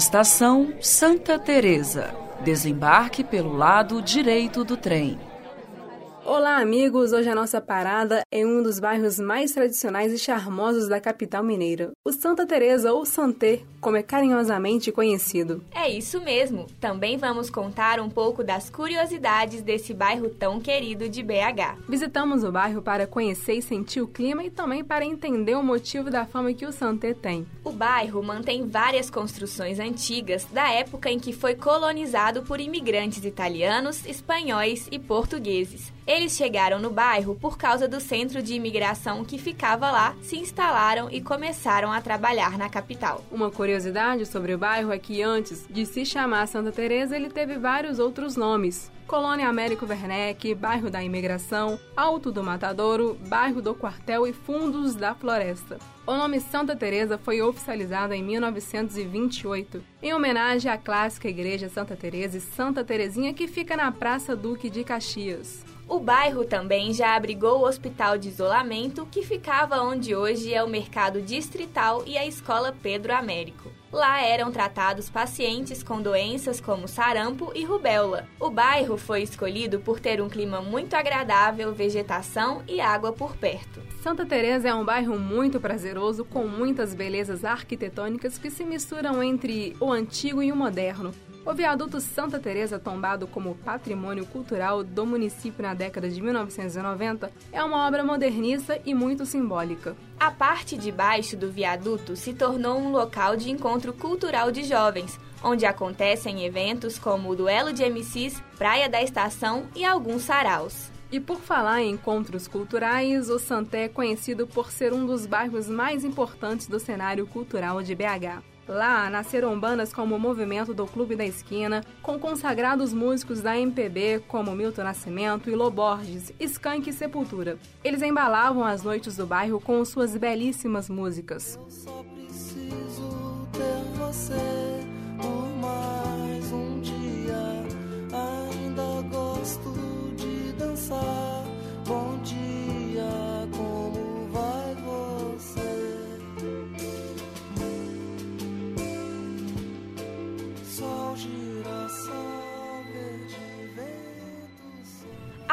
Estação Santa Teresa. Desembarque pelo lado direito do trem. Olá, amigos! Hoje a nossa parada é em um dos bairros mais tradicionais e charmosos da capital mineira, o Santa Teresa ou Santé, como é carinhosamente conhecido. É isso mesmo. Também vamos contar um pouco das curiosidades desse bairro tão querido de BH. Visitamos o bairro para conhecer e sentir o clima e também para entender o motivo da fama que o Santé tem. O bairro mantém várias construções antigas da época em que foi colonizado por imigrantes italianos, espanhóis e portugueses. Eles chegaram no bairro por causa do centro de imigração que ficava lá, se instalaram e começaram a trabalhar na capital. Uma curiosidade sobre o bairro é que antes de se chamar Santa Teresa, ele teve vários outros nomes. Colônia Américo Werneck, Bairro da Imigração, Alto do Matadouro, Bairro do Quartel e Fundos da Floresta. O nome Santa Teresa foi oficializado em 1928, em homenagem à clássica igreja Santa Teresa e Santa Terezinha que fica na Praça Duque de Caxias. O bairro também já abrigou o hospital de isolamento, que ficava onde hoje é o mercado distrital e a escola Pedro Américo. Lá eram tratados pacientes com doenças como sarampo e rubéola. O bairro foi escolhido por ter um clima muito agradável, vegetação e água por perto. Santa Teresa é um bairro muito prazeroso com muitas belezas arquitetônicas que se misturam entre o antigo e o moderno. O viaduto Santa Teresa, tombado como patrimônio cultural do município na década de 1990, é uma obra modernista e muito simbólica. A parte de baixo do viaduto se tornou um local de encontro cultural de jovens, onde acontecem eventos como o Duelo de MCs, Praia da Estação e alguns saraus. E por falar em encontros culturais, o Santé é conhecido por ser um dos bairros mais importantes do cenário cultural de BH. Lá nasceram bandas como o Movimento do Clube da Esquina, com consagrados músicos da MPB como Milton Nascimento e Loborges, Skank e Sepultura. Eles embalavam as noites do bairro com suas belíssimas músicas. Eu só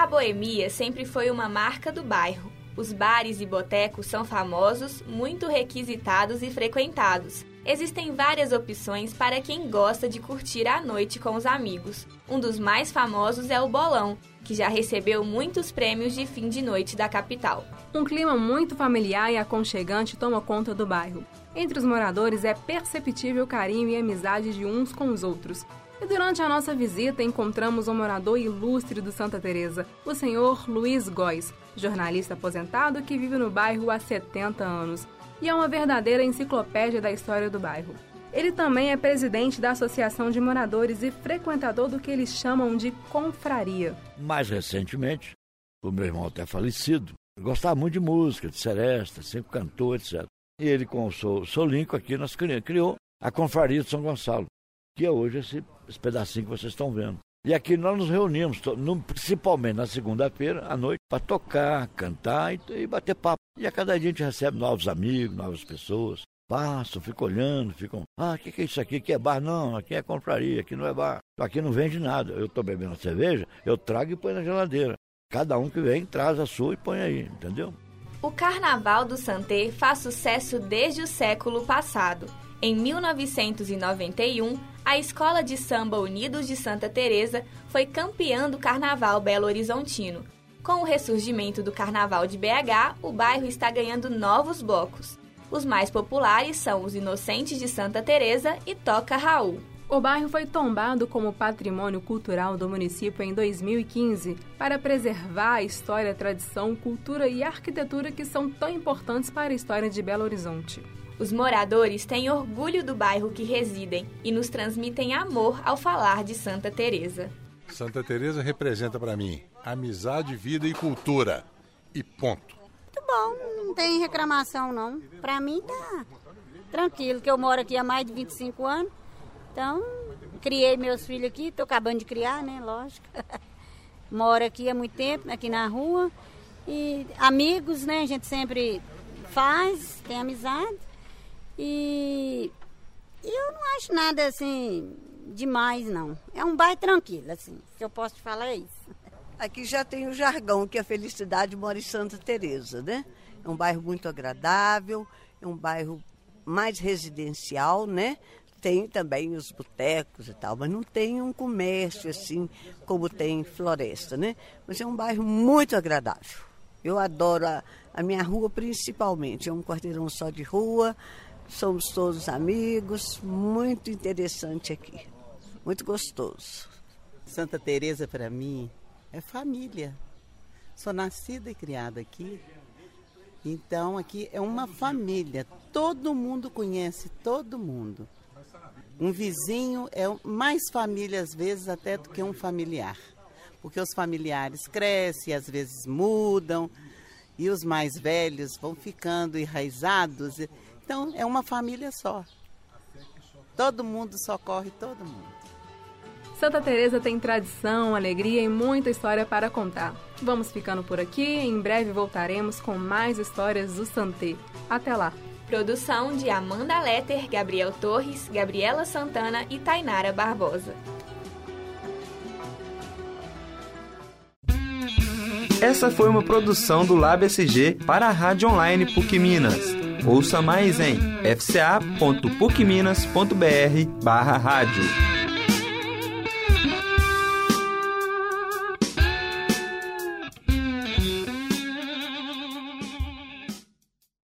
A boemia sempre foi uma marca do bairro. Os bares e botecos são famosos, muito requisitados e frequentados. Existem várias opções para quem gosta de curtir a noite com os amigos. Um dos mais famosos é o Bolão, que já recebeu muitos prêmios de fim de noite da capital. Um clima muito familiar e aconchegante toma conta do bairro. Entre os moradores é perceptível o carinho e amizade de uns com os outros. E durante a nossa visita encontramos um morador ilustre do Santa Teresa, o senhor Luiz Góes, jornalista aposentado que vive no bairro há 70 anos e é uma verdadeira enciclopédia da história do bairro. Ele também é presidente da Associação de Moradores e frequentador do que eles chamam de confraria. Mais recentemente, o meu irmão até falecido, gostava muito de música, de seresta, sempre cantou, etc. E ele, com o Solinco aqui, nós criou a Confraria de São Gonçalo, que é hoje esse, esse pedacinho que vocês estão vendo. E aqui nós nos reunimos, principalmente na segunda-feira à noite, para tocar, cantar e, e, bater papo. E a cada dia a gente recebe novos amigos, novas pessoas. Passam, ficam olhando, ficam. Ah, o que, que é isso aqui? Aqui é bar? Não, aqui é compraria, aqui não é bar. Aqui não vende nada. Eu estou bebendo cerveja, eu trago e põe na geladeira. Cada um que vem traz a sua e põe aí, entendeu? O Carnaval do Santé faz sucesso desde o século passado. Em 1991, a Escola de Samba Unidos de Santa Teresa foi campeã do Carnaval Belo Horizontino. Com o ressurgimento do Carnaval de BH, o bairro está ganhando novos blocos. Os mais populares são os Inocentes de Santa Teresa e Toca Raul. O bairro foi tombado como patrimônio cultural do município em 2015 para preservar a história, tradição, cultura e arquitetura que são tão importantes para a história de Belo Horizonte. Os moradores têm orgulho do bairro que residem e nos transmitem amor ao falar de Santa Teresa. Santa Teresa representa para mim amizade, vida e cultura. E ponto. Muito bom, não tem reclamação não. Para mim tá tranquilo, que eu moro aqui há mais de 25 anos. Então, criei meus filhos aqui, tô acabando de criar, né, lógico. moro aqui há muito tempo, aqui na rua. E amigos, né, a gente sempre faz, tem amizade. E, Eu não acho nada assim demais, não. É um bairro tranquilo, assim. Se eu posso te falar é isso. Aqui já tem o jargão que a felicidade mora em Santa Teresa, né? É um bairro muito agradável, é um bairro mais residencial, né? Tem também os botecos e tal, mas não tem um comércio assim como tem Floresta, né? Mas é um bairro muito agradável. Eu adoro a, a minha rua principalmente, é um quarteirão só de rua, somos todos amigos, muito interessante aqui, muito gostoso. Santa Teresa para mim é família. Sou nascida e criada aqui. Então aqui é uma família. Todo mundo conhece todo mundo. Um vizinho é mais família às vezes até do que um familiar. Porque os familiares crescem, às vezes mudam, e os mais velhos vão ficando enraizados. Então é uma família só. Todo mundo socorre todo mundo. Santa Teresa tem tradição, alegria e muita história para contar. Vamos ficando por aqui, em breve voltaremos com mais histórias do Santé. Até lá. Produção de Amanda Letter, Gabriel Torres, Gabriela Santana e Tainara Barbosa. Essa foi uma produção do Lab SG para a Rádio Online PUC Minas. Ouça mais em fca.pucminas.br barra rádio.